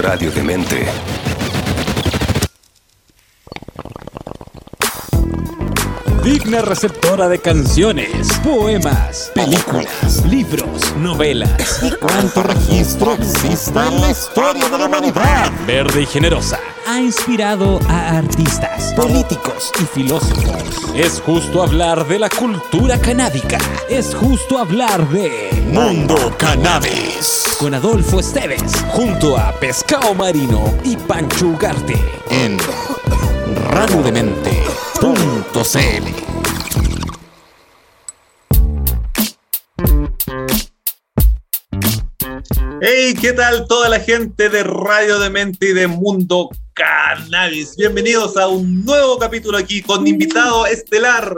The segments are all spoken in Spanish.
Radio Demente. Digna receptora de canciones, poemas, películas, libros, novelas. ¿Y cuánto registro existe en la historia de la humanidad? Verde y generosa. Ha inspirado a artistas, políticos y filósofos. Es justo hablar de la cultura canábica. Es justo hablar de Mundo Cannabis. con Adolfo Esteves, junto a Pescado Marino y Pancho Ugarte. En radiodemente.cl Hey, ¿qué tal toda la gente de Radio Demente y de Mundo Cannabis? Bienvenidos a un nuevo capítulo aquí con invitado estelar.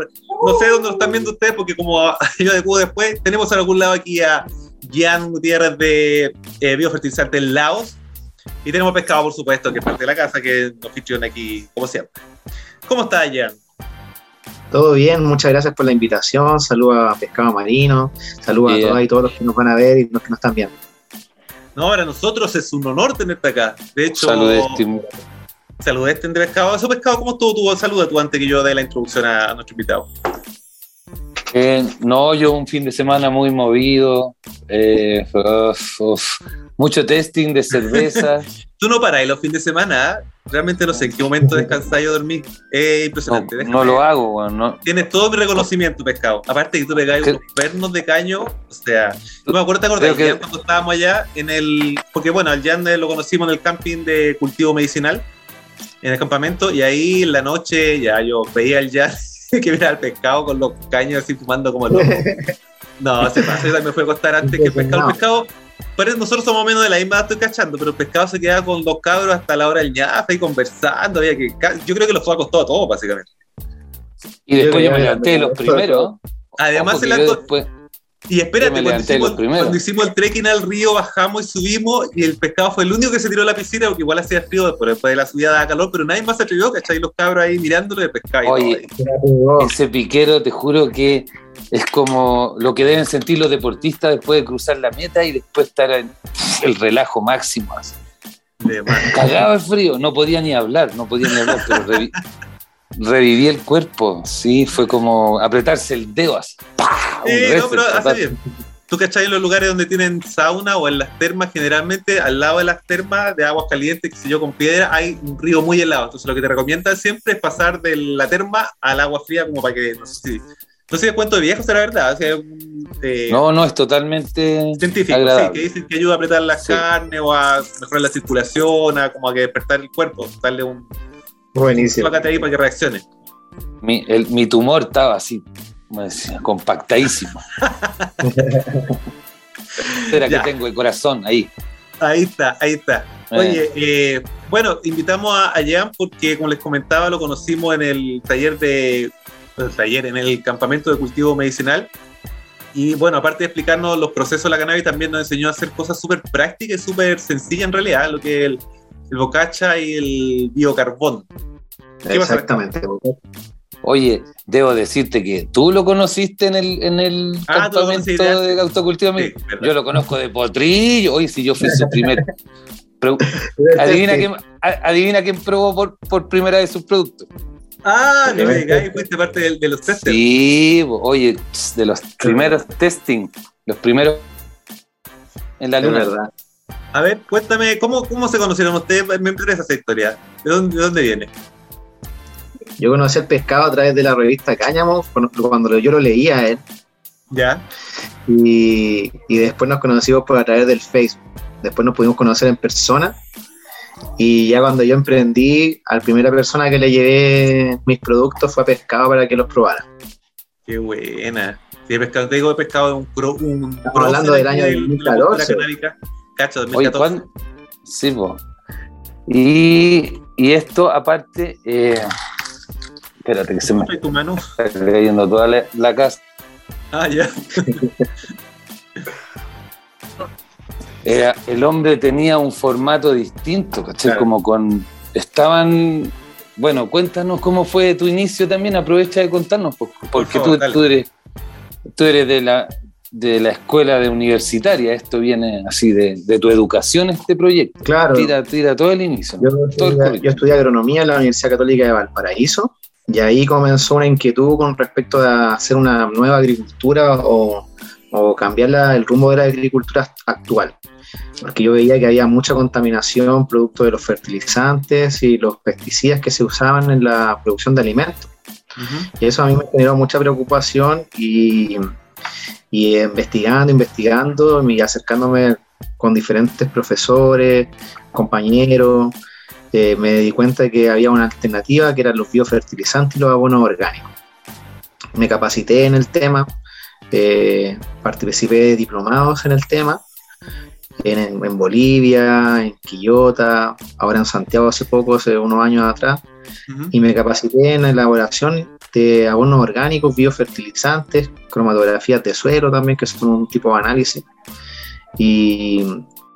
No sé dónde lo están viendo ustedes porque como yo de después, tenemos en algún lado aquí a Jan Gutiérrez de eh, Biofertilizante en Laos y tenemos Pescado, por supuesto, que es parte de la casa, que nos fichó aquí como siempre. ¿Cómo está Jan? Todo bien, muchas gracias por la invitación. Saludos a Pescado Marino, saludos a todas y todos los que nos van a ver y los que nos están viendo. No, para nosotros es un honor tenerte acá. De hecho, Saludos, Tim. Saludé este de pescado. Eso pescado, ¿cómo estuvo tu saluda tú antes que yo dé la introducción a, a nuestro invitado? Eh, no, yo un fin de semana muy movido, eh, uf, uf, mucho testing de cerveza. Tú no paráis los fines de semana, ¿ah? Realmente no sé en qué momento descansáis o dormís. Es no, impresionante. no lo hago, weón, no. Tienes todo mi reconocimiento, pescado. Aparte que tú pegáis unos pernos de caño. O sea, yo me acuerdo, ¿te acordás? Que- cuando estábamos allá en el. Porque bueno, al Jan lo conocimos en el camping de cultivo medicinal, en el campamento, y ahí en la noche ya yo veía al Jan que mira al pescado con los caños así fumando como loco. No, se pasa, yo también me fui a acostar antes que el pescado. El pescado, pero nosotros somos menos de la misma edad, estoy cachando, pero el pescado se quedaba con los cabros hasta la hora del ñafe y conversando. Había que, yo creo que los fue acostado a todos, básicamente. Y después Yo me levanté de los primeros. Además, acto- después- Y espérate, cuando hicimos, cuando hicimos el trekking al río, bajamos y subimos, y el pescado fue el único que se tiró a la piscina, porque igual hacía frío después, después de la subida daba calor, pero nadie más se atrevió, ¿cachai? Los cabros ahí mirándolo de pescado. y Oye, todo ese piquero, te juro que es como lo que deben sentir los deportistas después de cruzar la meta y después estar en el relajo máximo. así. Cagaba el frío, no podía ni hablar, no podía ni hablar, pero revi- reviví el cuerpo, sí, fue como apretarse el dedo así. ¡pah! Sí, no, pero hace bien. Tú, ¿cachai? En los lugares donde tienen sauna o en las termas, generalmente al lado de las termas de aguas calientes, que sé yo, con piedra, hay un río muy helado. Entonces, lo que te recomiendan siempre es pasar de la terma al agua fría, como para que, no sé si. No sé si es cuento de viejo, será verdad. O sea, un, No, no, es totalmente científico, agradable. sí, que dicen que ayuda a apretar la Sí. carne o a mejorar la circulación, a como a que despertar el cuerpo, darle un Buenísimo. págate ahí para que reaccione. Mi, el- mi tumor estaba así, como decía, compactadísimo. Era que tengo el corazón ahí. Ahí está, ahí está. Eh, Oye, eh, bueno, invitamos a, a Jan porque, como les comentaba, lo conocimos en el taller de. El taller, en el campamento de cultivo medicinal. Y bueno, aparte de explicarnos los procesos de la cannabis, también nos enseñó a hacer cosas súper prácticas y súper sencillas en realidad, lo que es el, el bocacha y el biocarbón. Exactamente. Oye, debo decirte que tú lo conociste en el, en el Ah, campamento de autocultivo. Sí. Yo lo conozco de potrillo. Oye, si yo fui su primer. Adivina, quién, adivina quién probó por, por primera vez sus productos. Ah, no me digáis, fuiste parte de, de los testers. Sí, oye, de los primeros testing, los primeros en la Es luna. verdad. A ver, cuéntame, ¿cómo, cómo se conocieron ustedes? Me interesa esa historia. ¿De dónde, de dónde viene? Yo conocí el pescado a través de la revista Cáñamo, cuando cuando yo lo leía a él, ¿Ya? y, y después nos conocimos por a través del Facebook. Después nos pudimos conocer en persona. Y ya cuando yo emprendí, a la primera persona que le llevé mis productos fue a pescado para que los probara. Qué buena. Sí, pescado, te digo de pescado de un, cro, un Estamos hablando del año de la 2014. cultura canábica. Cacho, Oye, 2014. ¿cuándo? Sí, po. Y, y esto, aparte, eh, espérate que se me ¿Trae tu mano? está cayendo toda la, la casa. Ah, ya. Era- el hombre tenía un formato distinto, ¿cachai? Claro. Como con. Estaban. Bueno, cuéntanos cómo fue tu inicio también, aprovecha de contarnos, po- porque favor, tú, eres. Tú eres de la. de la escuela de universitaria, esto viene así de, de tu educación, este proyecto. Claro. Tira, tira todo el inicio. Yo todo el estudié, currículum. yo estudié agronomía en la Universidad Católica de Valparaíso y ahí comenzó una inquietud con respecto a hacer una nueva agricultura o, o cambiar la- el rumbo de la agricultura actual. Porque yo veía que había mucha contaminación producto de los fertilizantes y los pesticidas que se usaban en la producción de alimentos. Y eso a mí me generó mucha preocupación y, y investigando, investigando y acercándome con diferentes profesores, compañeros, eh, me di cuenta de que había una alternativa que eran los biofertilizantes y los abonos orgánicos. Me capacité en el tema, eh, participé de diplomados en el tema, en, en Bolivia, en Quillota, ahora en Santiago hace poco, hace unos años atrás, Ujú. y me capacité en la elaboración de abonos orgánicos, biofertilizantes, cromatografías de suelo también, que son un tipo de análisis. Y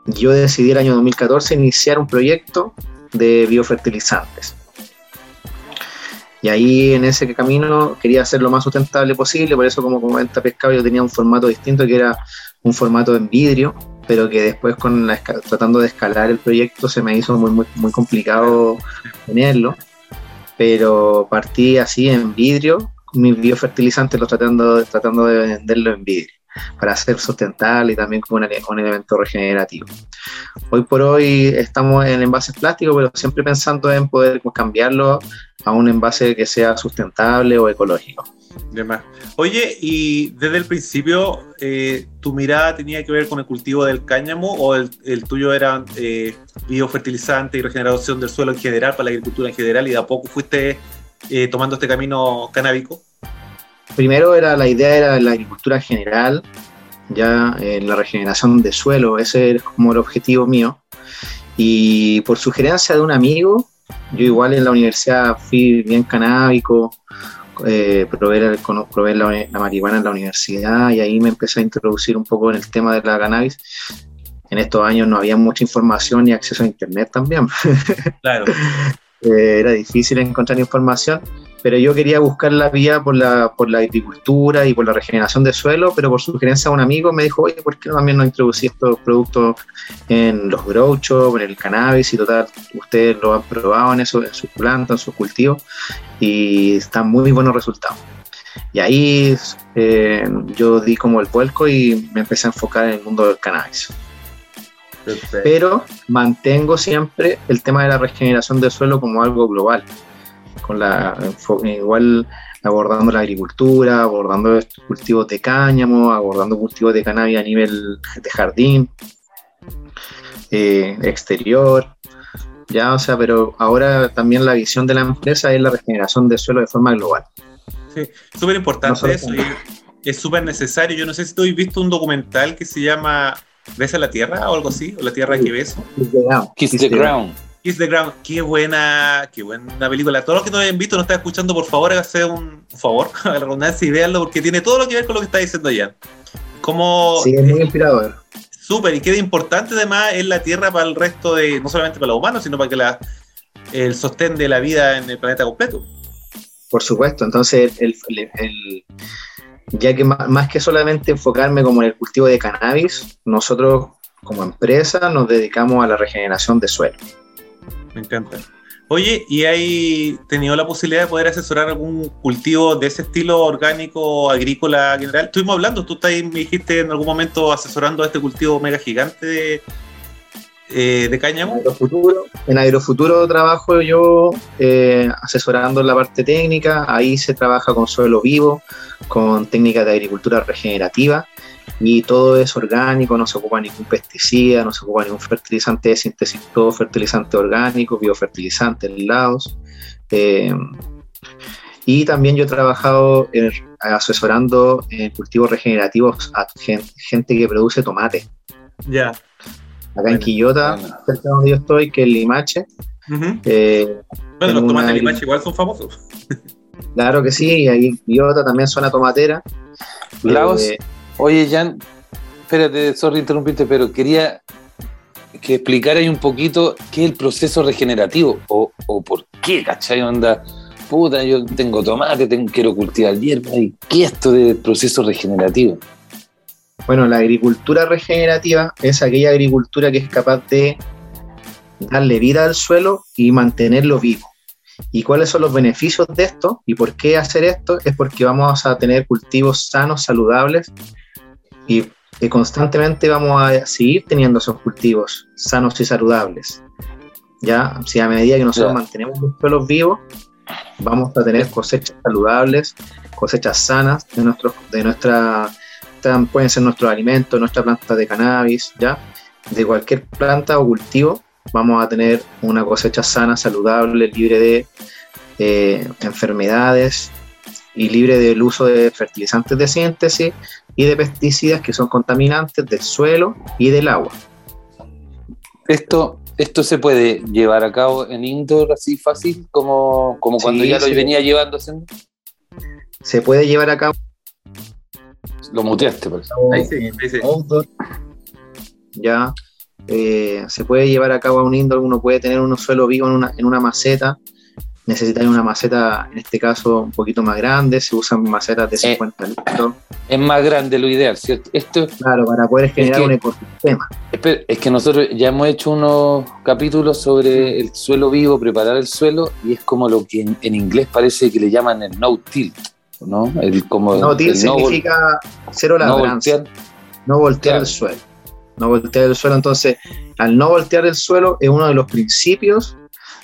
yo decidí el año 2014 iniciar un proyecto de biofertilizantes. Y ahí en ese camino quería hacer lo más sustentable posible, por eso como comenta Pescado yo tenía un formato distinto que era un formato en vidrio, pero que después con la tratando de escalar el proyecto se me hizo muy, muy, muy complicado tenerlo pero partí así en vidrio, mis biofertilizantes los tratando, tratando de venderlo en vidrio, para ser sustentable y también como un elemento regenerativo. Hoy por hoy estamos en envases plásticos, pero siempre pensando en poder cambiarlo a un envase que sea sustentable o ecológico. Oye, y desde el principio, eh, ¿tu mirada tenía que ver con el cultivo del cáñamo o el, tuyo era eh, biofertilizante y regeneración del suelo en general, para la agricultura en general, y de a poco fuiste eh, tomando este camino canábico? Primero era la idea era la agricultura general, ya la regeneración de suelo, ese era como el objetivo mío. Y por sugerencia de un amigo, yo igual en la universidad fui bien canábico, eh, probé la, la marihuana en la universidad y ahí me empecé a introducir un poco en el tema de la cannabis. En estos años no había mucha información ni acceso a internet también. Claro. Eh, era difícil encontrar información, pero yo quería buscar la vía por la, por la agricultura y por la regeneración de suelo, pero por sugerencia de un amigo me dijo, oye, ¿por qué no también no introducir estos productos en los grow shops, en el cannabis y total, ustedes lo han probado en, eso, en sus plantas, en sus cultivos y están muy buenos resultados. Y ahí eh, yo di como el vuelco y me empecé a enfocar en el mundo del cannabis Perfecto. pero mantengo siempre el tema de la regeneración del suelo como algo global, con la igual abordando la agricultura, abordando estos cultivos de cáñamo, abordando cultivos de cannabis a nivel de jardín, eh, exterior, ya, o sea, pero ahora también la visión de la empresa es la regeneración del suelo de forma global. Sí, súper importante No eso. y es súper necesario. Yo no sé si tú has visto un documental que se llama ¿Besa la Tierra o algo así? O La Tierra que beso. Kiss the ground. Kiss the Ground, qué buena, qué buena película. Todos los que no hayan visto, no están escuchando, por favor, hágase un favor, a la redundancia y véanlo porque tiene todo lo que ver con lo que está diciendo Jan. Como Sí, es muy inspirador. súper y qué importante además es la Tierra para el resto de, no solamente para los humanos, sino para que la, el sostén de la vida en el planeta completo. Por supuesto, entonces el, el- el- ya que más, que solamente enfocarme como en el cultivo de cannabis, nosotros como empresa nos dedicamos a la regeneración de suelo. Me encanta. Oye, ¿y hay tenido la posibilidad de poder asesorar algún cultivo de ese estilo orgánico, agrícola general? Estuvimos hablando, tú estás me dijiste en algún momento asesorando a este cultivo mega gigante de, eh, de En cáñamo. Agrofuturo, en Agrofuturo trabajo yo eh, asesorando en la parte técnica, ahí se trabaja con suelo vivo, con técnicas de agricultura regenerativa y todo es orgánico, no se ocupa ningún pesticida, no se ocupa ningún fertilizante de síntesis, todo fertilizante orgánico, biofertilizantes, lados. eh, y también yo he trabajado eh, asesorando en cultivos regenerativos a gen- gente que produce tomate. Ya. Acá en Quillota, bueno. cerca de donde yo estoy, que es Limache. Eh, Bueno, los tomates de Limache igual son famosos. claro que sí, y ahí Quillota también zona tomatera. Lagos. Eh, Oye, Jan, espérate, sorry interrumpirte, pero quería que explicarais un poquito qué es el proceso regenerativo o, por qué, ¿cachai? Onda, puta, yo tengo tomate, quiero cultivar hierba, y qué es esto del proceso regenerativo. Bueno, la agricultura regenerativa es aquella agricultura que es capaz de darle vida al suelo y mantenerlo vivo. ¿Y cuáles son los beneficios de esto? ¿Y por qué hacer esto? Es porque vamos a tener cultivos sanos, saludables y, y constantemente vamos a seguir teniendo esos cultivos sanos y saludables. ¿Ya? Si a medida que nosotros mantenemos los suelos vivos, vamos a tener cosechas saludables, cosechas sanas de, nuestros, de nuestra, pueden ser nuestros alimentos, nuestra planta de cannabis, ¿ya? De cualquier planta o cultivo, vamos a tener una cosecha sana, saludable, libre de eh, enfermedades y libre del uso de fertilizantes de síntesis y de pesticidas que son contaminantes del suelo y del agua. Esto, esto se puede llevar a cabo en indoor así fácil, como, como cuando Sí, ya lo sí. venía llevando haciendo. Se puede llevar a cabo Lo muteaste, por eso. Ahí sí, ahí sí. outdoor, ya eh, se puede llevar a cabo a un indoor, uno puede tener un suelo vivo en una, en una maceta, necesitar una maceta, en este caso, un poquito más grande, se usan macetas de 50 litros, Es más grande lo ideal, ¿cierto? Esto claro, para poder generar que- un ecosistema. Es que nosotros ya hemos hecho unos capítulos sobre el suelo vivo, preparar el suelo, y es como lo que en, en inglés parece que le llaman el no tilt, ¿no? El, como No, til el no vol- significa cero no labranza, voltear. no voltear Claro. el suelo. No voltear el suelo, entonces, al no voltear el suelo es uno de los principios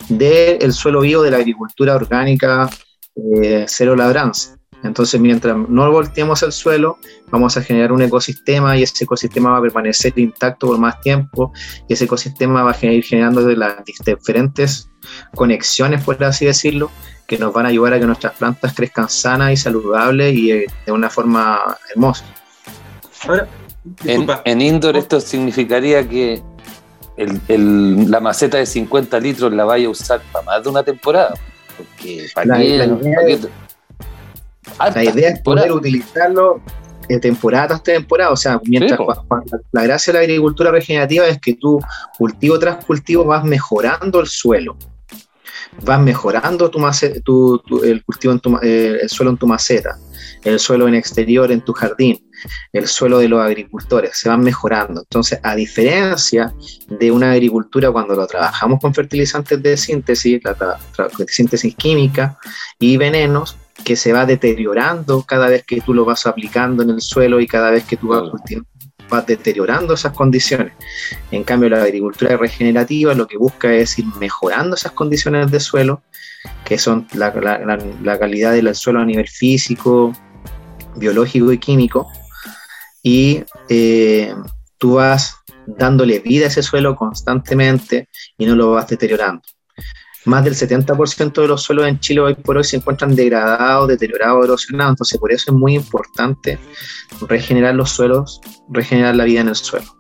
del suelo vivo de la agricultura orgánica eh, cero labranza. Entonces, mientras no volteemos el suelo, vamos a generar un ecosistema y ese ecosistema va a permanecer intacto por más tiempo y ese ecosistema va a ir generando de las diferentes conexiones, por así decirlo, que nos van a ayudar a que nuestras plantas crezcan sanas y saludables y eh, de una forma hermosa. Ahora, En, en indoor esto significaría que el- el- la maceta de 50 litros la vaya a usar para más de una temporada. Porque ¿para La- idea Hartas La idea es poder utilizarlo de temporada tras temporada. O sea, mientras Sí, la gracia de la agricultura regenerativa es que tú, cultivo tras cultivo, vas mejorando el suelo. Vas mejorando tu mace- tu- tu- el cultivo en tu, eh, el suelo en tu maceta, el suelo en exterior en tu jardín, el suelo de los agricultores, se van mejorando. Entonces, a diferencia de una agricultura cuando lo trabajamos con fertilizantes de síntesis, la síntesis química y venenos, que se va deteriorando cada vez que tú lo vas aplicando en el suelo y cada vez que tú vas cultivando, vas deteriorando esas condiciones. En cambio, la agricultura regenerativa lo que busca es ir mejorando esas condiciones de suelo, que son la, calidad del suelo a nivel físico, biológico y químico, y eh, tú vas dándole vida a ese suelo constantemente y no lo vas deteriorando. Más del 70% de los suelos en Chile hoy por hoy se encuentran degradados, deteriorados, erosionados, entonces por eso es muy importante regenerar los suelos, regenerar la vida en el suelo.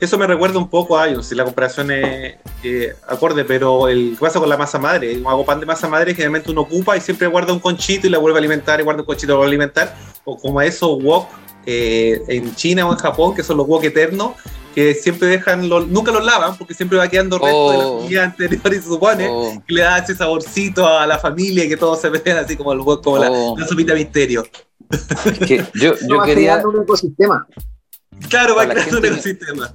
Eso me recuerda un poco a, yo si la comparación es eh, acorde, pero el ¿qué pasa con la masa madre? Yo hago pan de masa madre, generalmente uno ocupa y siempre guarda un conchito y la vuelve a alimentar y guarda un conchito y la vuelve a alimentar. O como a esos wok eh, en China o en Japón, que son los wok eternos, que siempre dejan, los, nunca los lavan porque siempre va quedando resto de la Oh. comida anterior y se supone Oh, que le da ese saborcito a la familia y que todos se vean así como el como la, oh, la sopita misterio. es que yo, yo va quería. creando un ecosistema. Claro, va la creando un ecosistema.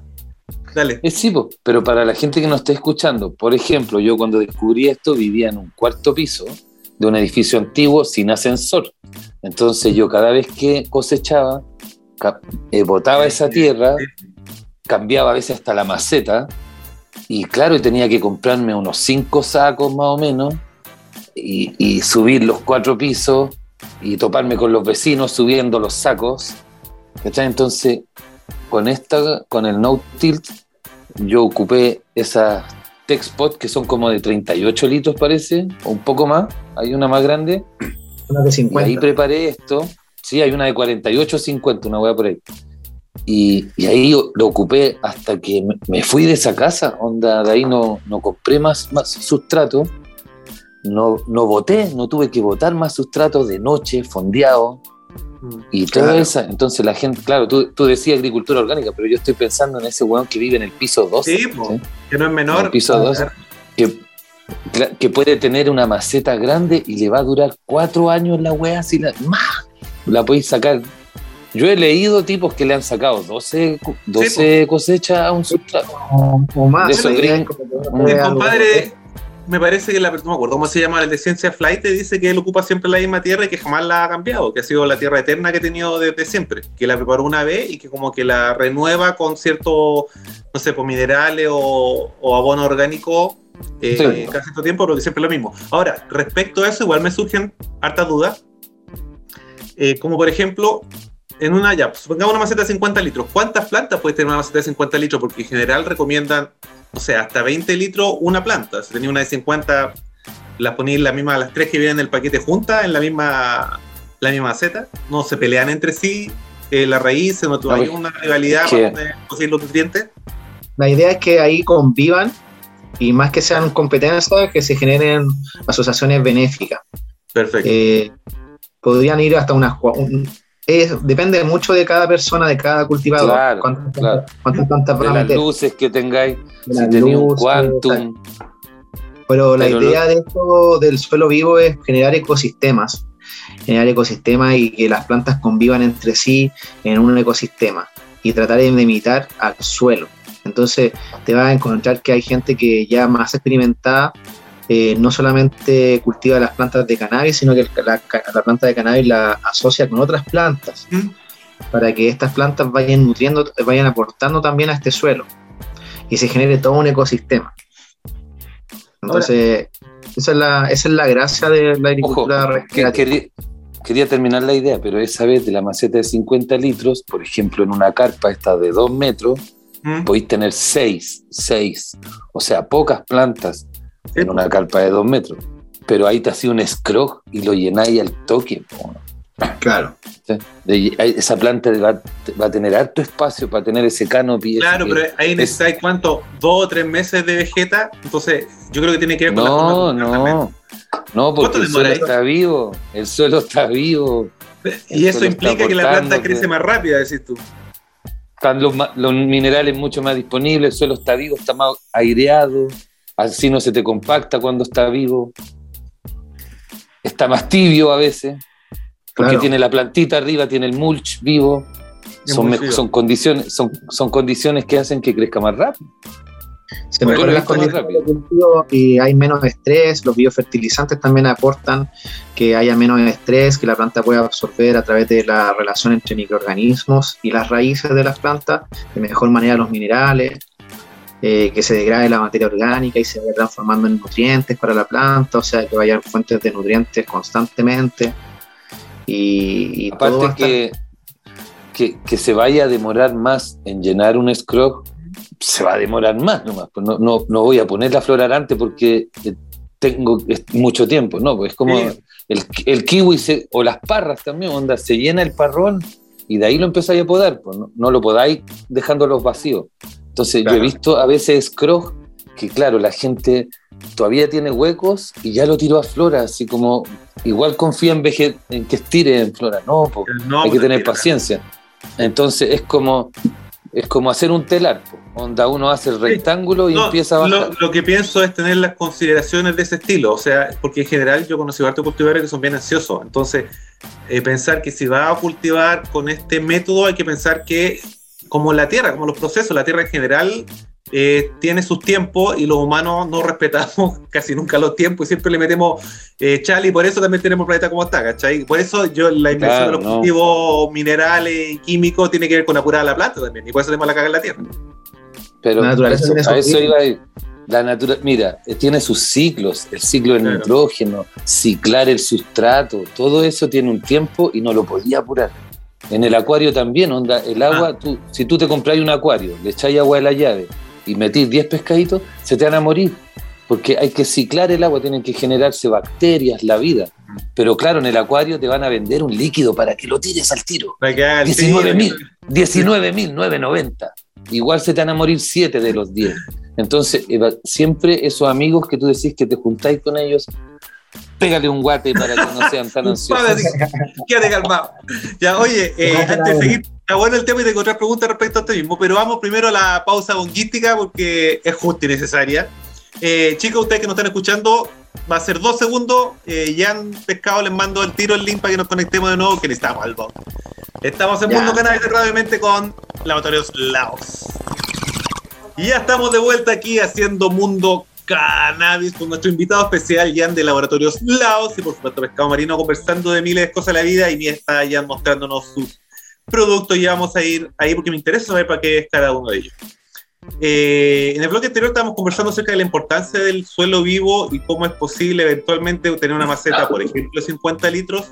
Dale. Eh, sí, po, pero para la gente que nos está escuchando, por ejemplo, yo cuando descubrí esto vivía en un cuarto piso de un edificio antiguo sin ascensor. Entonces yo cada vez que cosechaba, eh, botaba esa tierra, cambiaba a veces hasta la maceta, y claro, tenía que comprarme unos cinco sacos más o menos, y, y subir los cuatro pisos, y toparme con los vecinos subiendo los sacos. ¿cachai? Entonces, con esta, con el No Tilt, yo ocupé esas Texpot que son como de 38 litros parece, o un poco más, hay una más grande, Una de y 50. ahí preparé esto, sí, hay una de 48 50, una hueá por ahí. Y, y ahí lo ocupé hasta que me- fui de esa casa, onda, de ahí no, no compré más, más sustrato, no, no boté, no tuve que botar más sustrato de noche, fondeado, y toda Claro. esa, entonces la gente, claro, tú, tú decías agricultura orgánica, pero yo estoy pensando en ese weón que vive en el piso 12. Sí, po. ¿sí? Que no es En menor. el piso 12, que, que puede tener una maceta grande y le va a durar cuatro años la weá, si la, ¡más! la podéis sacar Yo he leído tipos que le han sacado 12, co- 12 cosechas a un sustrato. O, o más. De esos vea algo- compadre, me parece que la persona, no me acuerdo cómo se llama, el de Ciencia Flight, te dice que él ocupa siempre la misma tierra y que jamás la ha cambiado, que ha sido la tierra eterna que ha tenido desde siempre, que la preparó una vez y que como que la renueva con ciertos, no sé, pues minerales o, o abono orgánico eh, Sí. cada cierto tiempo, pero que siempre es lo mismo. Ahora, respecto a eso, igual me surgen hartas dudas, eh, como por ejemplo, en una, ya, supongamos una maceta de 50 litros, ¿cuántas plantas puede tener una maceta de 50 litros? Porque en general recomiendan o sea, hasta 20 litros una planta. Si tenía una de 50, las ponéis la misma, las tres que vienen en el paquete juntas, en la misma, la misma maceta. No se pelean entre sí, eh, las raíces, no No, hay una rivalidad para poder conseguir los nutrientes. La idea es que ahí convivan y más que sean competencias, que se generen asociaciones benéficas. Perfecto. Eh, podrían ir hasta unas. un- es- depende mucho de cada persona, de cada cultivador. Claro, cuántas, claro. cuántas plantas De las luces que tengáis, de si un. Pero la Pero idea de esto del suelo vivo es generar ecosistemas, generar ecosistemas y que las plantas convivan entre sí en un ecosistema y tratar de imitar al suelo. Entonces te vas a encontrar que hay gente que ya más experimentada eh, no solamente cultiva las plantas de cannabis, sino que la, la planta de cannabis la asocia con otras plantas ¿Mm? para que estas plantas vayan nutriendo, vayan aportando también a este suelo y se genere todo un ecosistema. Entonces, esa, es la, esa es la gracia de la agricultura que- quería, quería terminar la idea, pero esa vez de la maceta de 50 litros, por ejemplo, en una carpa esta de 2 metros, ¿Mm? podéis tener 6, 6, o sea, pocas plantas en una carpa de 2 metros. Pero ahí te hacía un scrog y lo llenáis al toque. Claro. ¿Sí? De- ahí- esa planta va, va a tener harto espacio para tener ese canopy. ese Claro, que- pero ahí necesitáis cuánto, dos o tres meses de vegeta, entonces yo creo que tiene que ver con la No, forma cultivar también. no. No, porque ¿Cuánto el suelo demora ahí? está vivo. El suelo está vivo. Y eso implica que la planta crece pues. más rápida, decís tú. Están los, los minerales mucho más disponibles. El suelo está vivo, está más aireado. Así no se te compacta cuando está vivo. Está más tibio a veces. Porque Claro. tiene la plantita arriba, tiene el mulch vivo. Son, son, condiciones, son, son condiciones que hacen que crezca más rápido. Se Bueno, mejoran las y hay menos estrés, los biofertilizantes también aportan que haya menos estrés, que la planta pueda absorber a través de la relación entre microorganismos y las raíces de las plantas, de mejor manera los minerales, eh, que se degrade la materia orgánica y se vaya transformando en nutrientes para la planta, o sea, que vayan fuentes de nutrientes constantemente. Y, Aparte que, que, que se vaya a demorar más en llenar un scrog, se va a demorar más nomás. Pues no, no, no voy a poner la flor arante porque eh, tengo mucho tiempo, no, pues es como Sí. el, el kiwi se- o las parras también, onda, se llena el parrón y de ahí lo empezáis a podar, pues no, no lo podáis dejándolos vacíos. Entonces yo he visto a veces scrog que claro, la gente todavía tiene huecos y ya lo tiró a flora, así como igual confía en, en que estire en flora, no, po, No, hay que tener paciencia. Entonces es como es como hacer un telar, po, onda uno hace el rectángulo y No, empieza a bajar. Lo, lo que pienso es tener las consideraciones de ese estilo, o sea, porque en general yo conocí hartos cultivadores que son bien ansiosos, entonces eh, pensar que si va a cultivar con este método hay que pensar que como la tierra, como los procesos, la tierra en general eh, tiene sus tiempos y los humanos no respetamos casi nunca los tiempos y siempre le metemos eh, chal y por eso también tenemos el planeta como está, ¿cachai? Por eso yo la inversión Claro, de los no. cultivos minerales y químicos tiene que ver con apurar la planta también y por eso tenemos la caga en la tierra. Pero La naturaleza eso- a eso iba a ir. La natura, mira, eh, tiene sus ciclos, el ciclo del Claro. nitrógeno, ciclar el sustrato, todo eso tiene un tiempo y no lo podía apurar. En el acuario también, onda, el agua, Ah. tú, si tú te compras un acuario, le echáis agua de la llave y metís 10 pescaditos, se te van a morir. Porque hay que ciclar el agua, tienen que generarse bacterias, la vida. Pero claro, en el acuario te van a vender un líquido para que lo tires al tiro. Para que haga el 19.000, 19.990. Igual se te van a morir 7 de los 10. Entonces, siempre esos amigos que tú decís que te juntáis con ellos, pégale un guate para que no sean tan ansiosos. Quédate calmado. Ya, oye, eh, antes de seguir, está bueno el tema y tengo otras preguntas respecto a esto mismo, pero vamos primero a la pausa bonguística porque es justa y necesaria. Eh, chicos, ustedes que nos están escuchando, va a ser dos segundos. Eh, ya han pescado, les mando el tiro, el link para que nos conectemos de nuevo, que necesitamos al bot. Estamos en Ya. Mundo Cannabis de Radio Mente con Laboratorios Laos. Y ya estamos de vuelta aquí haciendo Mundo Cannabis con nuestro invitado especial, Jan de Laboratorios Laos y por supuesto Pescado Marino, conversando de miles de cosas de la vida y mi está Jan mostrándonos sus productos y vamos a ir ahí porque me interesa saber para qué es cada uno de ellos. Eh, en el bloque anterior estábamos conversando acerca de la importancia del suelo vivo y cómo es posible eventualmente tener una maceta, por ejemplo, de 50 litros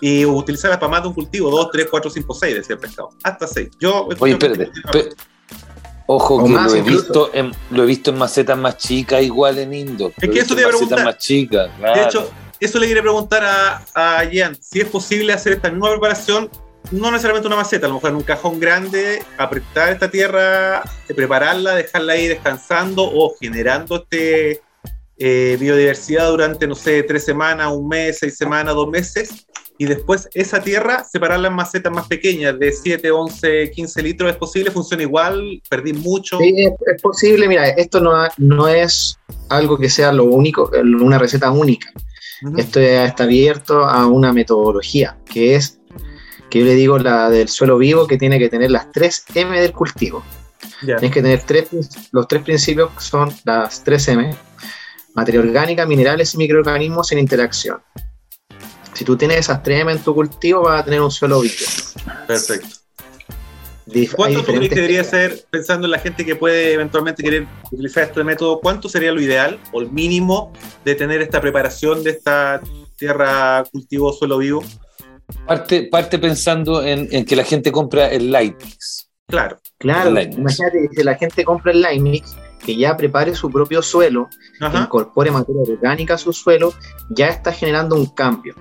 y utilizarla para más de un cultivo, 2, 3, 4, 4, 5, 6, decía el pescado. Hasta 6. Yo, Oye, espérate. Ojo O que lo he, incluso. visto en, lo he visto en macetas más chicas, igual en indoor. Es que eso te iba a macetas preguntar. más chicas. De hecho, eso le quería preguntar a, a Ian, si es posible hacer esta misma preparación, no necesariamente una maceta, a lo mejor en un cajón grande, apretar esta tierra, prepararla, dejarla ahí descansando o generando este eh, biodiversidad durante, no sé, tres semanas, un mes, seis semanas, dos meses, y después esa tierra separarla en macetas más pequeñas, de 7, 11, 15 litros, ¿es posible? ¿Funciona igual? ¿Perdí mucho? Sí, es, es posible, mira, esto no, no es algo que sea lo único, una receta única. Esto está abierto a una metodología, que es, que yo le digo la del suelo vivo, que tiene que tener las 3 M del cultivo. Ya. Tienes que tener tres, los tres principios que son las 3 M, materia orgánica, minerales y microorganismos en interacción. Si tú tienes esas 3 M en tu cultivo, vas a tener un suelo vivo. Perfecto. Dif- ¿Cuánto tú crees diferentes que debería ser, pensando en la gente que puede eventualmente querer utilizar este método, cuánto sería lo ideal o el mínimo de tener esta preparación de esta tierra cultivo suelo vivo? Parte, parte pensando en, en que la gente compra el light mix. Claro. Claro, imagínate que si la gente compra el Lime Mix, que ya prepare su propio suelo, Ajá. incorpore materia orgánica a su suelo, ya está generando un cambio.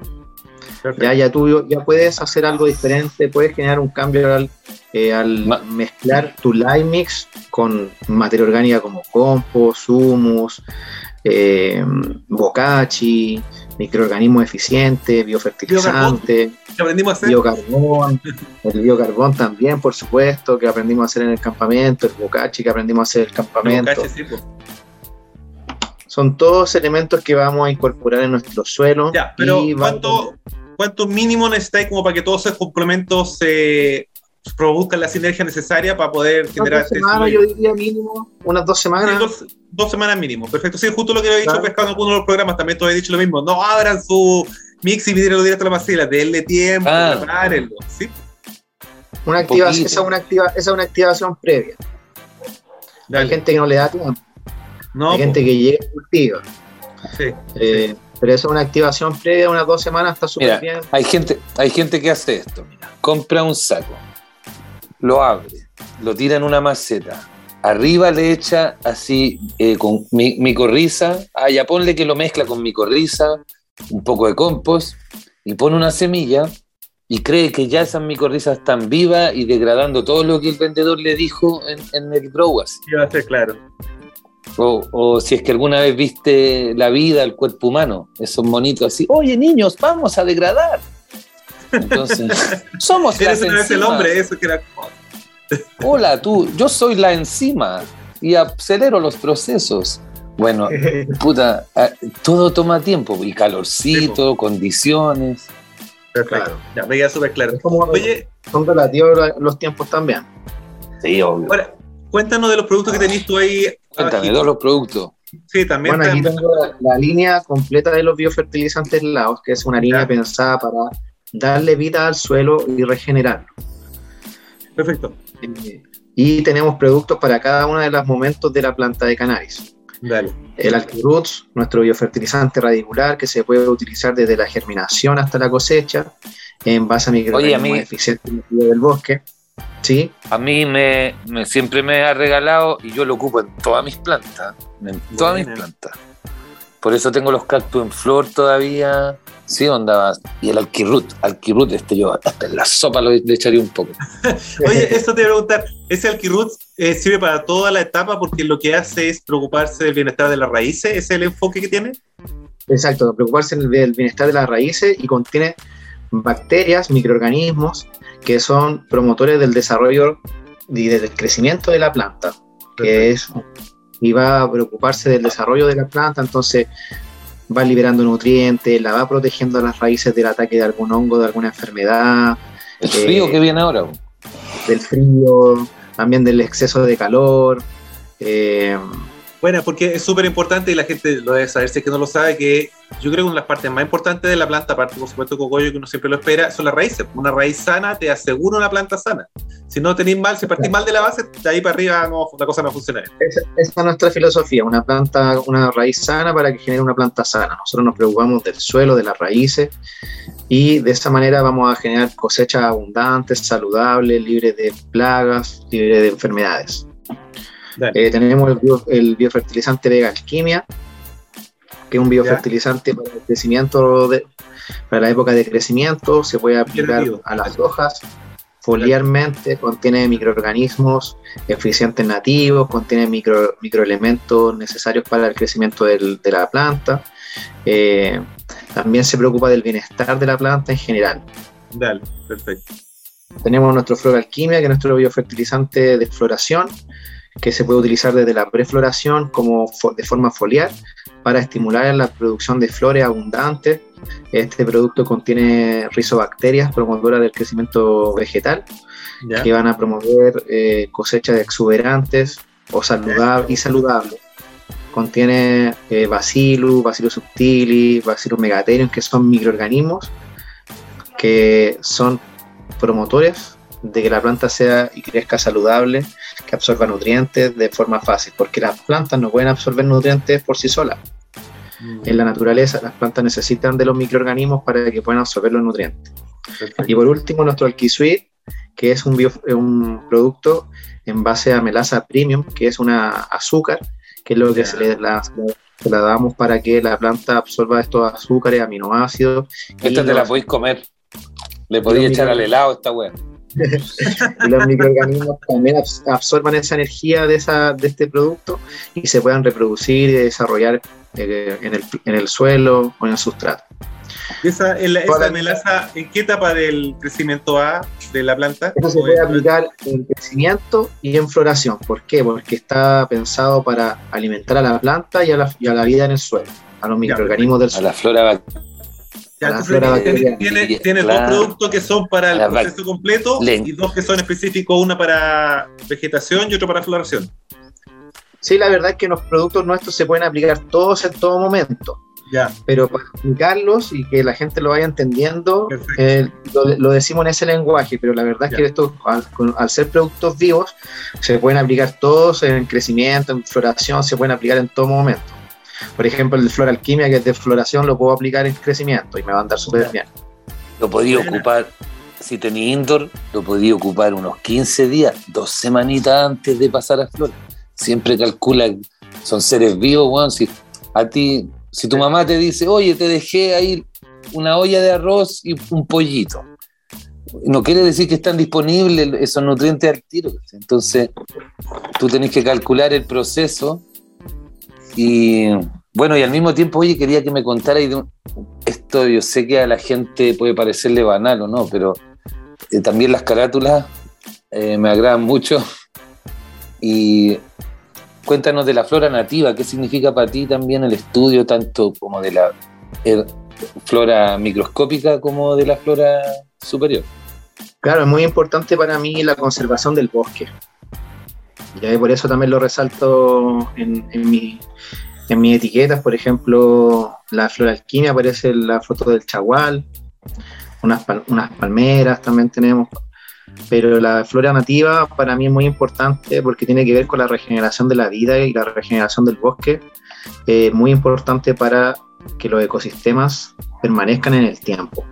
Perfecto. Ya, ya tú ya puedes hacer algo diferente, puedes generar un cambio al, eh, al mezclar tu Lime Mix con materia orgánica como compost, humus, eh, bocachi, microorganismos eficientes, biofertilizantes. ¿Qué aprendimos a hacer? biocarbón, el biocarbón también, por supuesto, que aprendimos a hacer en el campamento, el bocachi que aprendimos a hacer en el campamento. Sí, pues. Son todos elementos que vamos a incorporar en nuestro suelo. Ya, pero ¿cuánto, ¿cuánto mínimo necesitáis como para que todos esos complementos se produzcan la sinergia necesaria para poder Unas generar dos este semanas, yo diría mínimo, unas dos Sí, semanas. dos, dos semanas mínimo, perfecto. Sí, justo lo que había dicho Claro. Pescado en algunos de los programas, también tú habías dicho lo mismo. No abran su mix y mírenlo directo a la macela, denle tiempo, Ah. prepárenlo. ¿sí? Una activación, esa, es una activa, esa es una activación previa. Hay Dale. gente que no le da tiempo, No, hay gente que llega cultiva. sí. Eh, Pero eso es una activación previa, unas dos semanas, está súper Mira, bien. hay gente, hay gente que hace esto. Mira, compra un saco, lo abre, lo tira en una maceta. Arriba le echa así eh, con mi, micorriza. Ah, ya ponle que lo mezcla con micorriza, un poco de compost y pone una semilla y cree que ya esas micorrizas están vivas y degradando todo lo que el vendedor le dijo en, en el grow así. Iba a ser claro. O, o si es que alguna vez viste la vida, el cuerpo humano, esos monitos así, oye niños, vamos a degradar. Entonces, somos Eres una vez el hombre, eso que era. Hola, tú, yo soy la enzima y acelero los procesos. Bueno, puta, ah, todo toma tiempo y calorcito, condiciones. Perfecto. Claro. Ya, me queda súper claro. Es como- Oye, son relativos los tiempos también. Sí, obvio. ahora, cuéntanos de los productos que tenés tú ahí. Cuéntame, todos los productos. Sí, también. Bueno, aquí tengo la, la línea completa de los biofertilizantes Laos, que es una línea Ya. pensada para darle vida al suelo y regenerarlo. Perfecto. Eh, Y tenemos productos para cada uno de los momentos de la planta de cannabis. Dale. El Alquiroots, nuestro biofertilizante radicular, que se puede utilizar desde la germinación hasta la cosecha, en base a microorganismos eficientes del bosque. ¿Sí? A mí me, me- siempre me ha regalado y yo lo ocupo en todas mis plantas. En todas mis plantas. Por eso tengo los cactus en flor todavía. Sí, onda. Y el alquirrut. Alquirrut, este yo hasta en la sopa lo, le echaría un poco. Oye, esto te voy a preguntar, ¿ese Alquirut eh, sirve para toda la etapa porque lo que hace es preocuparse del bienestar de las raíces? ¿Ese es el enfoque que tiene? Exacto, preocuparse del bienestar de las raíces y contiene bacterias, microorganismos que son promotores del desarrollo y del crecimiento de la planta, que es y va a preocuparse del desarrollo de la planta, entonces va liberando nutrientes, la va protegiendo las raíces del ataque de algún hongo, de alguna enfermedad, El frío Eh, que viene ahora. del frío, también del exceso de calor. eh, Bueno, porque es súper importante y la gente lo debe saber, si es que no lo sabe, que yo creo que una de las partes más importantes de la planta, aparte por supuesto cogollo que uno siempre lo espera, son las raíces. Una raíz sana te asegura una planta sana. Si no tenéis mal, si partís mal de la base, de ahí para arriba no, la cosa no funciona. esa, es nuestra filosofía, una planta, una raíz sana para que genere una planta sana. Nosotros nos preocupamos del suelo, de las raíces, y de esa manera vamos a generar cosechas abundantes, saludables, libres de plagas, libres de enfermedades. Eh, tenemos el, bio- el biofertilizante Vega Alquimia, que es un biofertilizante para el crecimiento, de- para la época de crecimiento, se puede aplicar a las hojas foliarmente, contiene microorganismos eficientes nativos, contiene micro, microelementos necesarios para el crecimiento del- de la planta. Eh, también se preocupa del bienestar de la planta en general. Dale, perfecto. Tenemos nuestro Flora Alquimia, que es nuestro biofertilizante de floración, que se puede utilizar desde la prefloración como de forma foliar para estimular la producción de flores abundantes. Este producto contiene rizobacterias promotoras del crecimiento vegetal ¿Ya? que van a promover eh, cosechas exuberantes o saludab- y saludables. Contiene eh, Bacillus, Bacillus subtilis, Bacillus megatherium, que son microorganismos que son promotores de que la planta sea y crezca saludable, que absorba nutrientes de forma fácil, porque las plantas no pueden absorber nutrientes por sí solas. En la naturaleza, las plantas necesitan de los microorganismos para que puedan absorber los nutrientes. Perfecto. Y por último, nuestro Alquisuit, que es un, bio- un producto en base a melaza premium, que es una azúcar, que es lo que se le, la, se la damos para que la planta absorba estos azúcares, aminoácidos. Esta te la podéis comer. Le podéis echar al helado esta wea. Y los microorganismos también abs- absorban esa energía de, esa, de este producto y se puedan reproducir y desarrollar eh, en, el, en el suelo o en el sustrato. ¿Y esa, en la- esa melaza, ¿en qué etapa del crecimiento va de la planta? Eso se ¿O puede aplicar en crecimiento y en floración. ¿Por qué? Porque está pensado para alimentar a la planta y a la, y a la vida en el suelo, a los microorganismos del A suelo. la flora Ya, tiene, tiene- tiene Claro. dos productos que son para el proceso completo y dos que son específicos, una para vegetación y otro para floración. Sí, la verdad es que los productos nuestros se pueden aplicar todos en todo momento, Ya, pero para explicarlos y que la gente lo vaya entendiendo, eh, lo, lo decimos en ese lenguaje, pero la verdad Ya. es que estos, al, al ser productos vivos, se pueden aplicar todos en crecimiento, en floración, se pueden aplicar en todo momento. Por ejemplo, el Flora Alquimia, que es de floración, lo puedo aplicar en crecimiento y me va a andar súper bien. Lo podía ocupar, si tenía indoor, lo podía ocupar unos 15 días, dos semanitas antes de pasar a flor. Siempre calcula, son seres vivos, weón. Si a ti, si tu mamá te dice, oye, te dejé ahí una olla de arroz y un pollito, no quiere decir que están disponibles esos nutrientes al tiro. Entonces, tú tenés que calcular el proceso y bueno, y al mismo tiempo, oye, quería que me contara esto, yo sé que a la gente puede parecerle banal o no, pero eh, también las carátulas eh, me agradan mucho. Y cuéntanos de la flora nativa, qué significa para ti también el estudio, tanto como de la eh, flora microscópica como de la flora superior. Claro, es muy importante para mí la conservación del bosque. Y por eso también lo resalto en, en, mi- en mis etiquetas. Por ejemplo, la flora alquimia aparece la foto del chagual, unas, unas palmeras también tenemos. Pero la flora nativa para mí es muy importante porque tiene que ver con la regeneración de la vida y la regeneración del bosque. Eh, muy importante para que los ecosistemas permanezcan en el tiempo.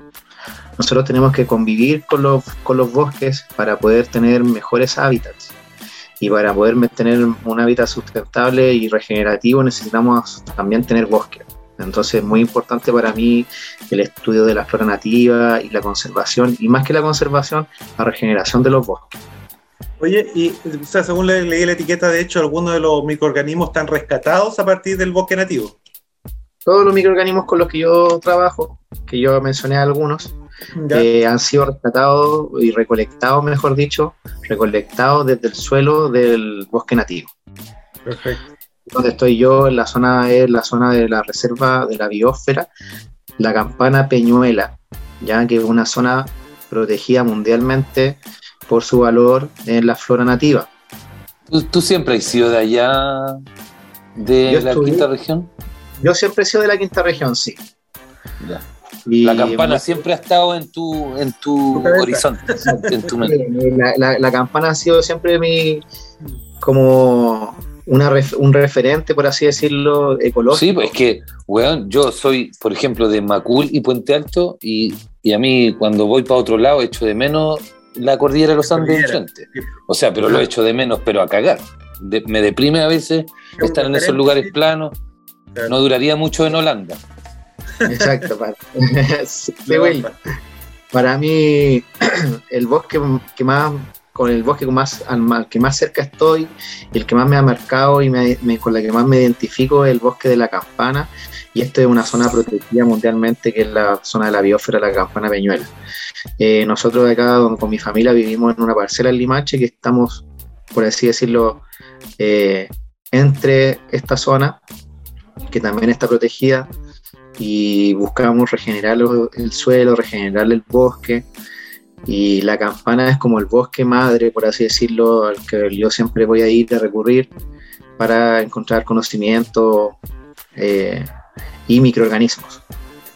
Nosotros tenemos que convivir con los, con los bosques para poder tener mejores hábitats. Y para poder tener un hábitat sustentable y regenerativo necesitamos también tener bosque. Entonces es muy importante para mí el estudio de la flora nativa y la conservación, y más que la conservación, la regeneración de los bosques. Oye, y o sea, según le- leí la etiqueta, de hecho, algunos de los microorganismos están rescatados a partir del bosque nativo. Todos los microorganismos con los que yo trabajo, que yo mencioné algunos. Eh, han sido rescatados y recolectados, mejor dicho, recolectados desde el suelo del bosque nativo. Perfecto. donde estoy yo, en la zona es la zona de la reserva de la biosfera, la campana Peñuela, ya que es una zona protegida mundialmente por su valor en la flora nativa. ¿Tú, tú siempre has sido de allá, de Yo la estudié- quinta región? Yo siempre he sido de la quinta región, sí. Ya. Y- La campana siempre ha estado en tu, en tu horizonte, en tu mente. La, la- la campana ha sido siempre mi como una ref- un referente, por así decirlo, ecológico. Sí, pues es que, weón, yo soy, por ejemplo, de Macul y Puente Alto, y, y a mí cuando voy para otro lado echo de menos la cordillera de los Andes enfrente. O sea, pero lo echo de menos, pero a cagar. De- me deprime a veces estar en esos lugares planos. No duraría mucho en Holanda. Exacto. Para, güey. basta. Para mí, el bosque que más, con el bosque que más, al, que más cerca estoy, y el que más me ha marcado y me- me- con la que más me identifico es el bosque de la Campana. Y esto es una zona protegida mundialmente, que es la zona de la biosfera de la Campana Peñuela. Eh, nosotros acá con mi familia vivimos en una parcela en Limache que estamos, por así decirlo, eh, entre esta zona, que también está protegida, y buscamos regenerar el suelo, regenerar el bosque. Y la campana es como el bosque madre, por así decirlo, al que yo siempre voy a ir a recurrir para encontrar conocimiento eh, y microorganismos.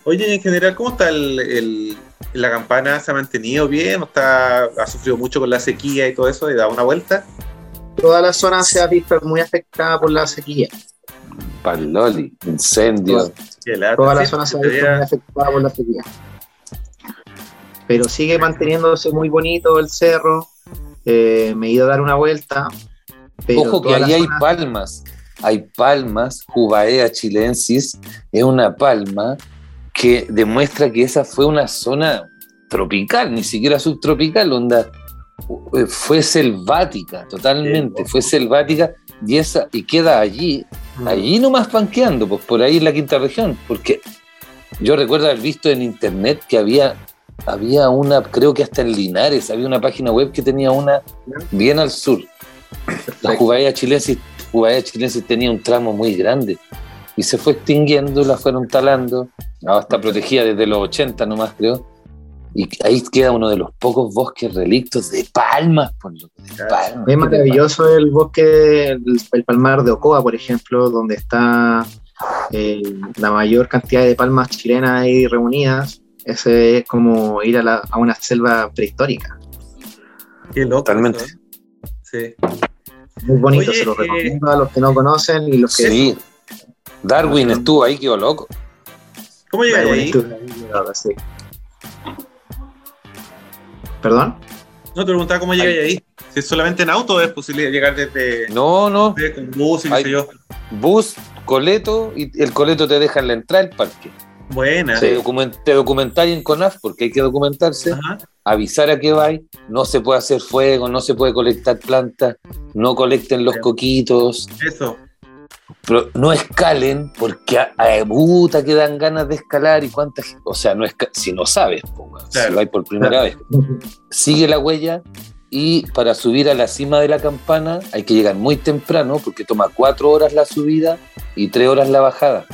Oye, en general, ¿cómo está el, el- la campana? ¿Se ha mantenido bien? ¿O está, ¿Ha sufrido mucho con la sequía y todo eso? ¿Y da una vuelta? Toda la zona se ha visto muy afectada por la sequía. Paloli, incendios. Toda la zona se ha afectada por la sequía. Pero sigue manteniéndose muy bonito el cerro. eh, me he ido a dar una vuelta. pero Ojo que ahí hay zona- palmas. Hay palmas, Jubaea chilensis, es una palma que demuestra que esa fue una zona tropical, ni siquiera subtropical, onda. eh, Fue selvática, totalmente, Sí. fue selvática y esa y queda allí, Allí nomás panqueando, pues por ahí en la quinta región, porque yo recuerdo haber visto en internet que había, había una, creo que hasta en Linares, había una página web que tenía una bien al sur. La. Jubaea chilensis, chilensis tenía un tramo muy grande y se fue extinguiendo, la fueron talando, ahora está protegida desde los 80 nomás creo, y ahí queda uno de los pocos bosques relictos de palmas, por lo que de palmas. Es ¿qué te maravilloso el bosque, el, el palmar de Ocoa, por ejemplo, donde está eh, la mayor cantidad de palmas chilenas ahí reunidas. Ese es como ir a, la- a una selva prehistórica. Qué loco. Totalmente. eso. Sí. Muy bonito, Oye, se lo eh, recomiendo a los que no conocen y los que... Sí. Darwin estuvo ahí, quedó loco. ¿Cómo llegáis ahí? Sí. ¿Perdón? No te preguntaba cómo llegáis ahí. Si es solamente en auto, es posible llegar desde, No, no. desde con bus y qué sé yo. Bus, coleto, y el coleto te deja en la entrada del parque. Buena. Te, document- te documentáis en CONAF porque hay que documentarse. Ajá. avisar a que vais, no se puede hacer fuego, no se puede colectar plantas, no colecten los Bien. coquitos, Eso. Pero no escalen porque a, a puta que dan ganas de escalar y cuántas, o sea, no esca- si no sabes, po, weón, Claro. si vais por primera vez, sigue la huella y para subir a la cima de la campana hay que llegar muy temprano porque toma cuatro horas la subida y tres horas la bajada.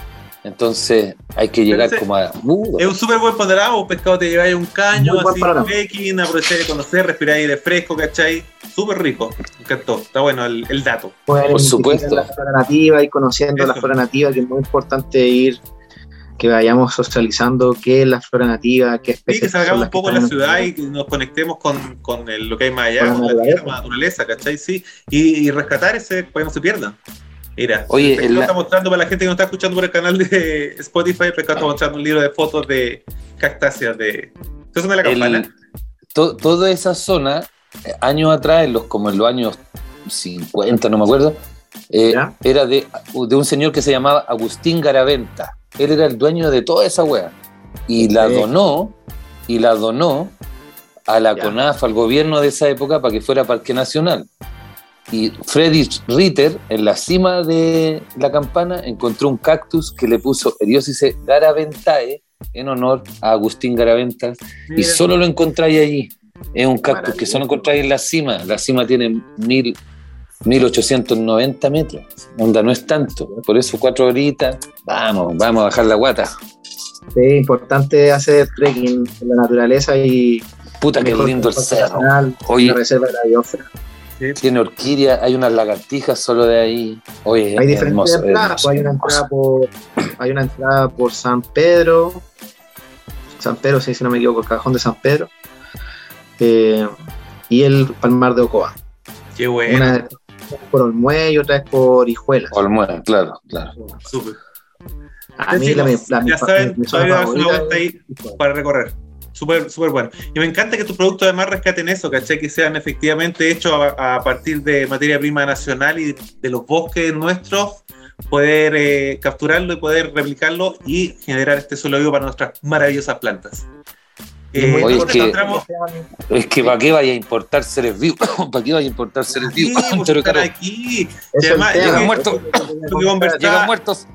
Entonces hay que llegar ese- como a... uh, Es un súper buen panorama, un pescado te lleváis un caño, así, trekking, aprovecháis de conocer, respiráis aire fresco, ¿cachai? Súper rico, me encantó, está bueno el, el dato. Pueden Por supuesto. la flora nativa y conociendo la Eso. flora nativa, que es muy importante ir, que vayamos socializando qué es la flora nativa, qué Sí, especies que son salgamos un poco que de la ciudad y que nos conectemos con, con el- lo que hay más allá, Con la con la naturaleza. la ¿cachai? Sí, y, y rescatar ese que no se pierdan. Mira, Oye, el la- está mostrando para la gente que nos está escuchando por el canal de Spotify, el pescado está mostrando un libro de fotos de cactáceas de. ¿Eso de la el- campana? to- toda esa zona, años atrás, en los, como en los años 50, no me acuerdo, eh, era de, de un señor que se llamaba Agustín Garaventa. Él era el dueño de toda esa wea. Y la Sí. donó, y la donó a la Ya. CONAF, al gobierno de esa época, para que fuera Parque Nacional. Y Freddy Ritter, en la cima de la campana, encontró un cactus que le puso Eriósice Garaventae en honor a Agustín Garaventa y solo lo encontráis allí. Es un cactus que solo encontráis en la cima. La cima tiene mil, 1890 metros. Onda, no es tanto. Por eso cuatro horitas. Vamos, vamos a bajar la guata. Sí, es importante hacer trekking en la naturaleza y, Puta, qué Mejor lindo el cerro. Oye. la reserva de la biosfera. Tiene orquídea, hay unas lagartijas solo de ahí. Oye, Hay es diferentes hermoso, entradas, hermoso, pues, hay una entrada por hay una entrada por San Pedro, San Pedro, sí, si no me equivoco, el cajón de San Pedro, eh, y el Palmar de Ocoa. Qué bueno. Una es por Olmué y otra es por Hijuelas. Olmué, claro, claro. Súper. A mí la, Decimos, la- mi- ya saben, mi todavía darse una vuelta ahí es para recorrer. Súper, súper bueno. Y me encanta que tus productos además rescaten eso, ¿cachai? Que sean efectivamente hechos a, a partir de materia prima nacional y de los bosques nuestros, poder eh, capturarlo y poder replicarlo y generar este suelo vivo para nuestras maravillosas plantas. Eh, Oye, es que- encontramos Es que ¿para qué vaya a importar seres vivos? ¿Para qué vaya a importar seres aquí, vivos? pues, Pero están claro, aquí. Eso Y además, es el tema, llegan muertos. llegan muertos.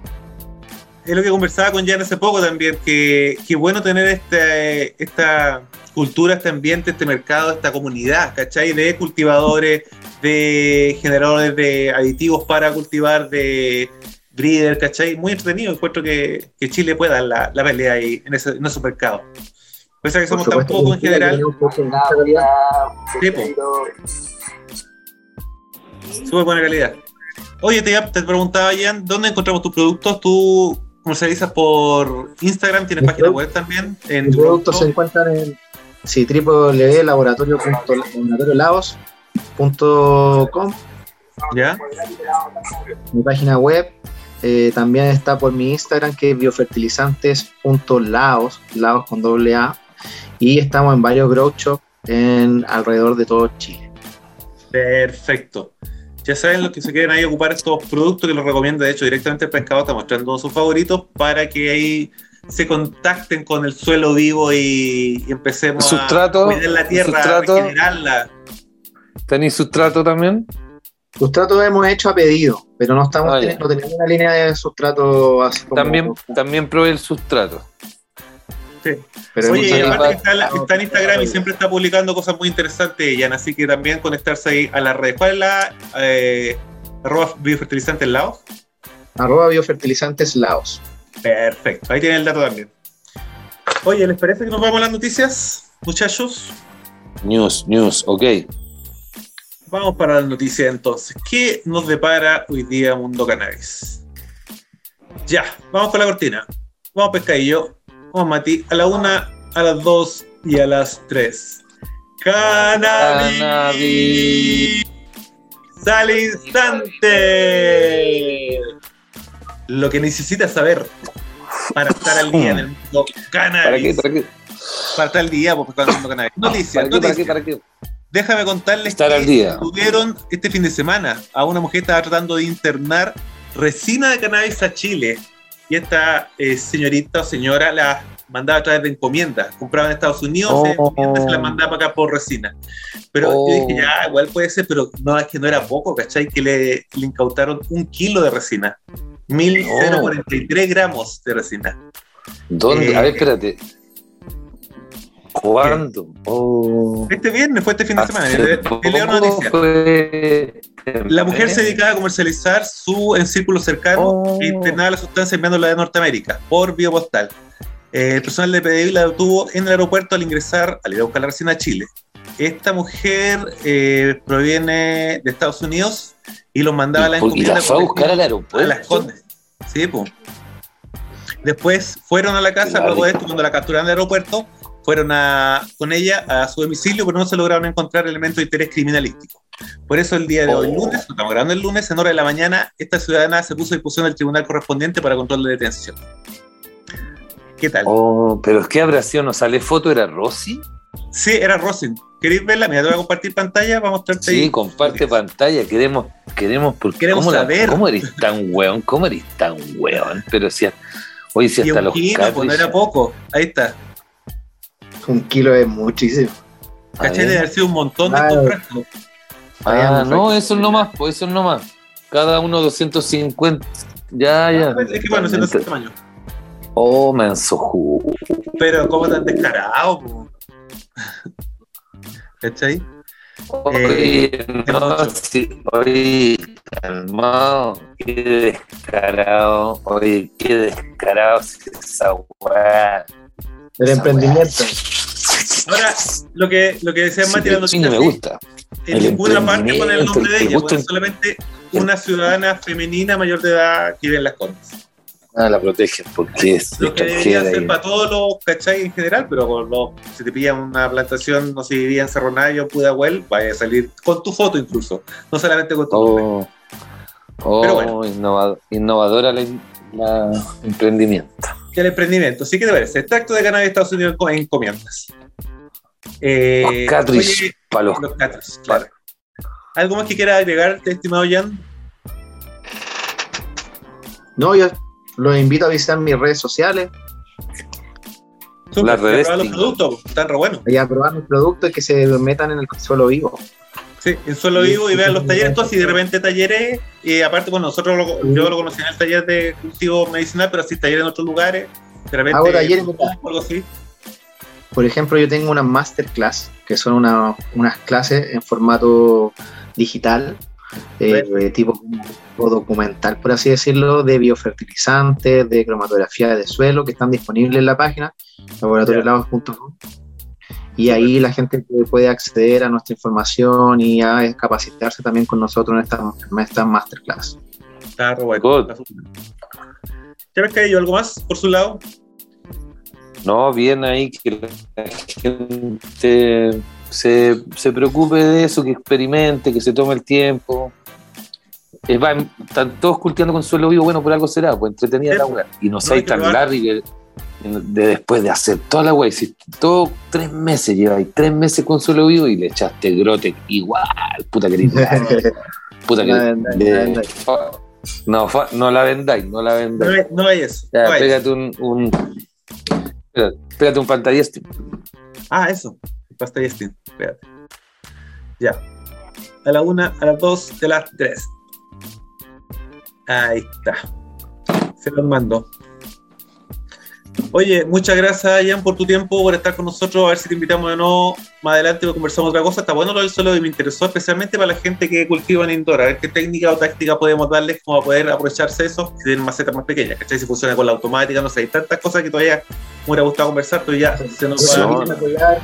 es lo que conversaba con Jan hace poco también, que, que bueno tener este, esta cultura, este ambiente, este mercado, esta comunidad, ¿cachai? De cultivadores, de generadores de aditivos para cultivar, de breeder, ¿cachai? Muy entretenido, encuentro que, que Chile pueda dar la, la pelea ahí en, ese, en esos mercados. Pese a que somos tan supuesto pocos que en general, súper buena calidad. Oye, te, te preguntaba, Jan, ¿dónde encontramos tus productos? ¿Tú comercializas por Instagram? ¿Tienes página web también? En Mis productos se encuentran en sí, www.laboratorio.com, ¿Ya? mi página web. eh, también está por mi Instagram que es biofertilizantes.laos, laos con doble A. Y estamos en varios grow shops en alrededor de todo Chile. Perfecto. Ya saben los que se quieren ahí ocupar estos productos que los recomiendo, de hecho, directamente el pescado está mostrando sus favoritos para que ahí se contacten con el suelo vivo y, y empecemos Sustrato, a cuidar la tierra, sustrato. regenerarla. ¿Tenéis sustrato también? Sustrato hemos hecho a pedido, pero no estamos Ah, teniendo, no tenemos una línea de sustrato así como. También, también probé el sustrato. Sí. pero Oye, aparte está, la- está en Instagram y siempre está publicando cosas muy interesantes, Jan, así que también conectarse ahí a la red. ¿Cuál es la eh, arroba biofertilizante en Laos? Arroba biofertilizantes Laos. Perfecto, ahí tienen el dato también. Oye, ¿les parece que nos vamos a las noticias, muchachos? News, news, ok. Vamos para las noticias entonces. ¿Qué nos depara hoy día Mundo Cannabis? Ya, vamos con la cortina. Vamos pescadillo. Vamos Mati, a la una, a las dos y a las tres. Cannabis. Cannabis. Al instante. Lo que necesitas saber para estar al día en el mundo ¿Para qué? cannabis. ¿Para qué? Para estar al día, el mundo cannabis. Noticias, ¿Para qué? ¿Para qué? noticias. ¿Para qué? Déjame contarles Estar que al día. tuvieron este fin de semana a una mujer que estaba tratando de internar resina de cannabis a Chile. Y esta eh, señorita o señora la mandaba a través de encomiendas. Compraba en Estados Unidos, Oh. se encomienda y se la mandaba para acá por resina. Pero Oh. yo dije, ya, igual puede ser, pero no, es que no era poco, ¿cachai? Que le, le incautaron un kilo de resina. 1043 gramos de resina. ¿Dónde? Eh, A ver, espérate. ¿Cuándo? Oh. Este viernes fue este fin de semana. Hace poco fue- La mujer se dedicaba a comercializar su en círculo cercano Oh. e internaba la sustancia enviándola de Norteamérica por vía Eh, el personal de PDI la detuvo en el aeropuerto al ingresar, al ir a buscar la resina a Chile. Esta mujer eh, proviene de Estados Unidos y los mandaba a la ¿Y, y encomienda la fue a buscar al a aeropuerto? las Condes. Sí, pues. Después fueron a la casa, luego de esto, cuando la capturaron del aeropuerto, fueron a, con ella a su domicilio, pero no se lograron encontrar elementos de interés criminalístico. Por eso el día de hoy, Oh. lunes, estamos grabando el lunes, en hora de la mañana, esta ciudadana se puso a disposición del tribunal correspondiente para control de detención. ¿Qué tal? Oh, pero es que habrá sido, no sale foto, era Rosy. Sí, era Rosin. ¿Queréis verla? Mira, te voy a compartir pantalla para mostrarte Sí, ahí. comparte pantalla, queremos, queremos, porque Queremos ¿cómo, la- saber. ¿cómo eres tan weón? ¿Cómo eres tan weón? Pero si, oye, si Y hasta un los kilo, pues no era poco. Ahí está. Un kilo es muchísimo. ¿Cachai? Debe haber sido un montón de Claro. frascos. Ah, no, eso es nomás, pues eso es nomás. Cada uno 250. Ya, ya. Es que bueno, ese no es el tamaño. Oh, menso jugo. Pero como tan descarado, po? ¿Cachai? Oye, no, mucho. sí, oye, calmado, qué descarado, oye, qué descarado si esa weá. El esa emprendimiento. Ahora, lo que, lo que decía Sí, Mati, noticia, China me sí, gusta. en El ninguna parte pone el nombre de ella, pone en- solamente una ciudadana femenina mayor de edad que vive en las Condes. Ah, la protegen porque es Lo que debería y- para todos los cachai en general, pero por lo, si te pillan una plantación, no sé, vivía en Cerro Navia o Pudahuel, vaya a salir con tu foto incluso, no solamente con tu nombre. Oh, oh Pero bueno. innova- innovadora la, la emprendimiento. el emprendimiento. ¿Sí que te parece? Extracto de cannabis de Estados Unidos en encomiendas. Eh, Los oye, para los los cartridge, claro. ¿Algo más que quieras agregar, estimado Jan? No, yo los invito a visitar mis redes sociales Las ¿te redes probar los productos, están re buenos. y a probar mis productos y que se metan en el suelo vivo. Sí, en suelo vivo y vean los talleres, todos, y de repente talleres, y aparte, bueno, nosotros lo, yo lo conocí en el taller de cultivo medicinal, pero así talleres en otros lugares, de repente, Hago talleres, o algo así. Por ejemplo, yo tengo una masterclass, que son una- unas clases en formato digital, eh, de tipo documental, por así decirlo, de biofertilizantes, de cromatografía de suelo, que están disponibles en la página laboratoriolabos.com. Y ahí la gente puede acceder a nuestra información y a capacitarse también con nosotros en esta, en esta masterclass. Está re bueno. Good. está súper. ¿Ya ves que hay algo más por su lado? No, bien ahí que la gente se, se preocupe de eso, que experimente, que se tome el tiempo. Es, va, están todos cultivando con suelo vivo, bueno, por algo será, pues entretenida Sí, la pues. weá. Y no hay seáis que tan probar. largo de, de después de hacer toda la weá. Hiciste todo tres meses, lleváis tres meses con suelo vivo y le echaste grote igual, puta que Puta que No la vendáis, de- no la vendáis. no, la vendáis, no la No, eso. Ya, no pégate un, un pégate, un pantallista. Ah, eso. Steam. Espérate. Ya. A la una, a las dos, de las tres. Ahí está. Se los mando. Oye, muchas gracias, Ian, por tu tiempo, por estar con nosotros. A ver si te invitamos de nuevo más adelante y conversamos otra cosa. Está bueno lo del suelo y me interesó especialmente para la gente que cultiva en indoor. A ver qué técnica o táctica podemos darles como a poder aprovecharse de eso si tienen macetas más pequeñas. ¿Cachai? Si funciona con la automática, no sé. Hay tantas cosas que todavía me hubiera gustado conversar, pero ya se nos va.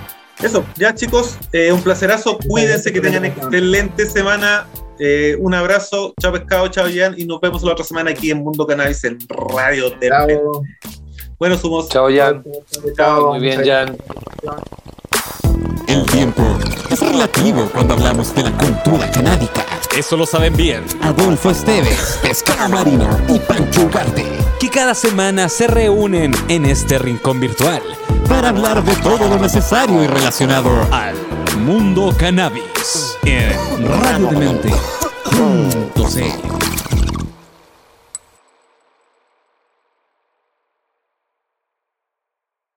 Eso, ya chicos, eh, un placerazo. Cuídense, que tengan excelente semana. Eh, un abrazo, chao pescado, chao Jan, y nos vemos la otra semana aquí en Mundo Cannabis en Radio Chao. Bueno, somos. Chao, Jan. Chao. Muy bien, Jan. El tiempo es relativo cuando hablamos de la cultura canábica. Eso lo saben bien. Adolfo Esteves, Pescado Marino y Pancho Ugarte. Que cada semana se reúnen en este rincón virtual Para hablar de todo lo necesario y relacionado al mundo cannabis en radiodemente.cl.